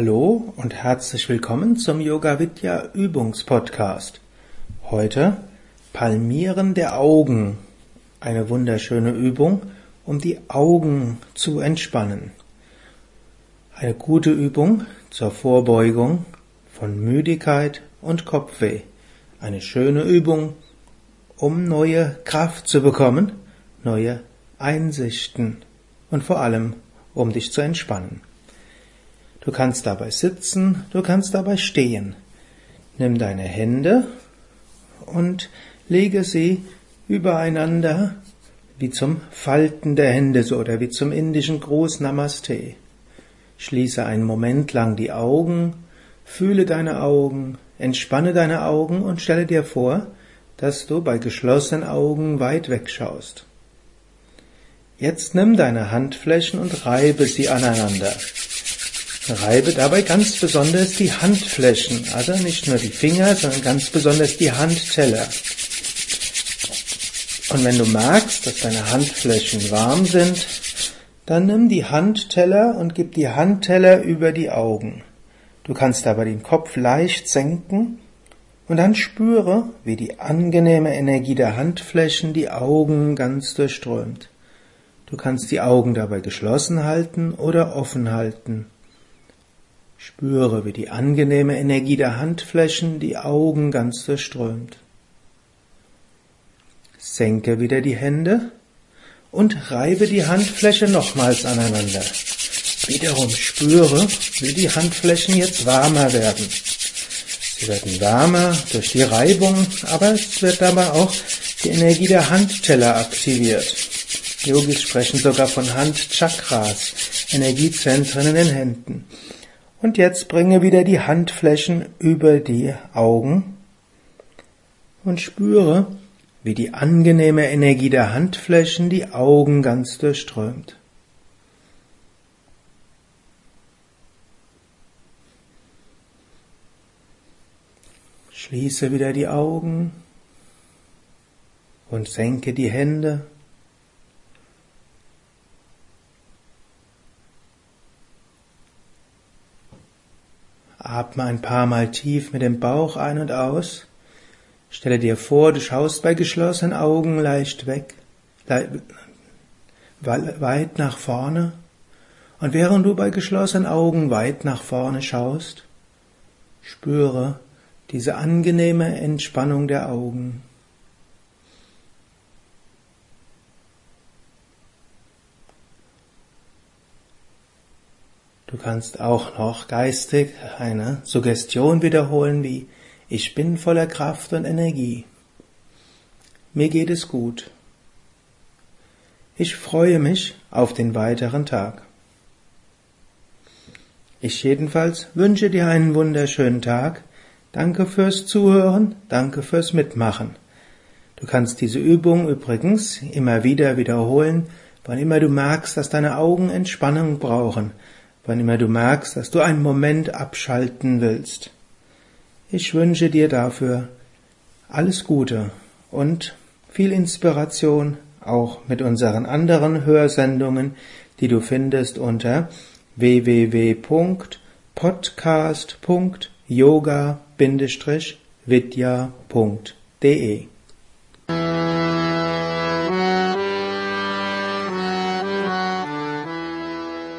Hallo und herzlich willkommen zum Yoga Vidya Übungspodcast. Heute Palmieren der Augen. Eine wunderschöne Übung, um die Augen zu entspannen. Eine gute Übung zur Vorbeugung von Müdigkeit und Kopfweh. Eine schöne Übung, um neue Kraft zu bekommen, neue Einsichten und vor allem, um dich zu entspannen. Du kannst dabei sitzen, du kannst dabei stehen. Nimm deine Hände und lege sie übereinander wie zum Falten der Hände so oder wie zum indischen Gruß Namaste. Schließe einen Moment lang die Augen, fühle deine Augen, entspanne deine Augen und stelle dir vor, dass du bei geschlossenen Augen weit wegschaust. Jetzt nimm deine Handflächen und reibe sie aneinander. Reibe dabei ganz besonders die Handflächen, also nicht nur die Finger, sondern ganz besonders die Handteller. Und wenn du merkst, dass deine Handflächen warm sind, dann nimm die Handteller und gib die Handteller über die Augen. Du kannst dabei den Kopf leicht senken und dann spüre, wie die angenehme Energie der Handflächen die Augen ganz durchströmt. Du kannst die Augen dabei geschlossen halten oder offen halten. Spüre, wie die angenehme Energie der Handflächen die Augen ganz durchströmt. Senke wieder die Hände und reibe die Handfläche nochmals aneinander. Wiederum spüre, wie die Handflächen jetzt warmer werden. Sie werden wärmer durch die Reibung, aber es wird dabei auch die Energie der Handteller aktiviert. Yogis sprechen sogar von Handchakras, Energiezentren in den Händen. Und jetzt bringe wieder die Handflächen über die Augen und spüre, wie die angenehme Energie der Handflächen die Augen ganz durchströmt. Schließe wieder die Augen und senke die Hände. Atme ein paar Mal tief mit dem Bauch ein und aus. Stelle dir vor, du schaust bei geschlossenen Augen leicht weg, weit nach vorne. Und während du bei geschlossenen Augen weit nach vorne schaust, spüre diese angenehme Entspannung der Augen. Du kannst auch noch geistig eine Suggestion wiederholen wie ich bin voller Kraft und Energie. Mir geht es gut. Ich freue mich auf den weiteren Tag. Ich jedenfalls wünsche dir einen wunderschönen Tag Danke fürs Zuhören, danke fürs Mitmachen. Du kannst diese Übung übrigens immer wieder wiederholen, wann immer du merkst, dass deine Augen Entspannung brauchen, wann immer du merkst, dass du einen Moment abschalten willst. Ich wünsche dir dafür alles Gute und viel Inspiration auch mit unseren anderen Hörsendungen, die du findest unter www.podcast.yoga vidya.de